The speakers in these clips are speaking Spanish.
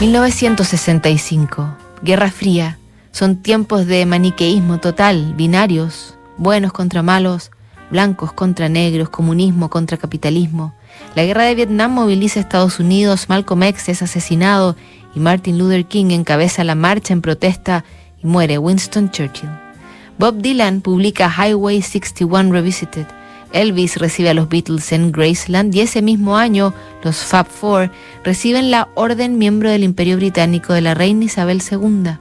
1965. Guerra Fría. Son tiempos de maniqueísmo total, binarios, buenos contra malos, blancos contra negros, comunismo contra capitalismo. La guerra de Vietnam moviliza a Estados Unidos, Malcolm X es asesinado y Martin Luther King encabeza la marcha en protesta y muere Winston Churchill. Bob Dylan publica Highway 61 Revisited. Elvis recibe a los Beatles en Graceland y ese mismo año los Fab Four reciben la Orden Miembro del Imperio Británico de la Reina Isabel II.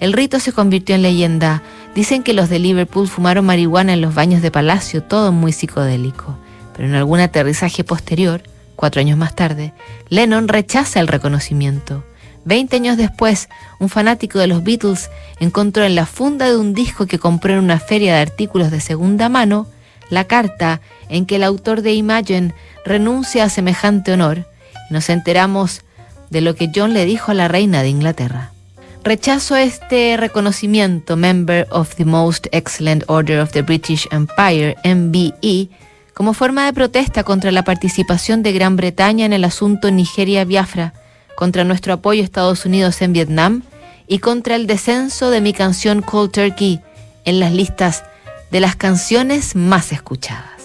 El rito se convirtió en leyenda. Dicen que los de Liverpool fumaron marihuana en los baños de palacio, todo muy psicodélico. Pero en algún aterrizaje posterior, cuatro años más tarde, Lennon rechaza el reconocimiento. Veinte años después, un fanático de los Beatles encontró en la funda de un disco que compró en una feria de artículos de segunda mano la carta en que el autor de Imagine renuncia a semejante honor nos enteramos de lo que John le dijo a la reina de Inglaterra. Rechazo este reconocimiento, Member of the Most Excellent Order of the British Empire, MBE, como forma de protesta contra la participación de Gran Bretaña en el asunto Nigeria-Biafra, contra nuestro apoyo a Estados Unidos en Vietnam y contra el descenso de mi canción Cold Turkey en las listas de las canciones más escuchadas.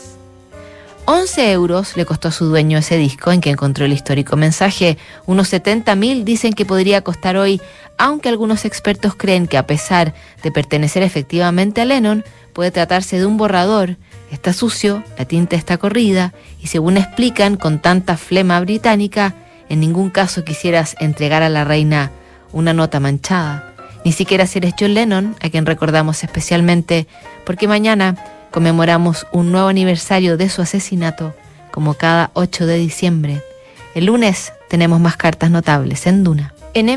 11 euros le costó a su dueño ese disco en que encontró el histórico mensaje. Unos 70 mil dicen que podría costar hoy, aunque algunos expertos creen que a pesar de pertenecer efectivamente a Lennon, puede tratarse de un borrador. Está sucio, la tinta está corrida y según explican con tanta flema británica, en ningún caso quisieras entregar a la reina una nota manchada. Ni siquiera si eres John Lennon, a quien recordamos especialmente, porque mañana conmemoramos un nuevo aniversario de su asesinato, como cada 8 de diciembre. El lunes tenemos más cartas notables en Duna.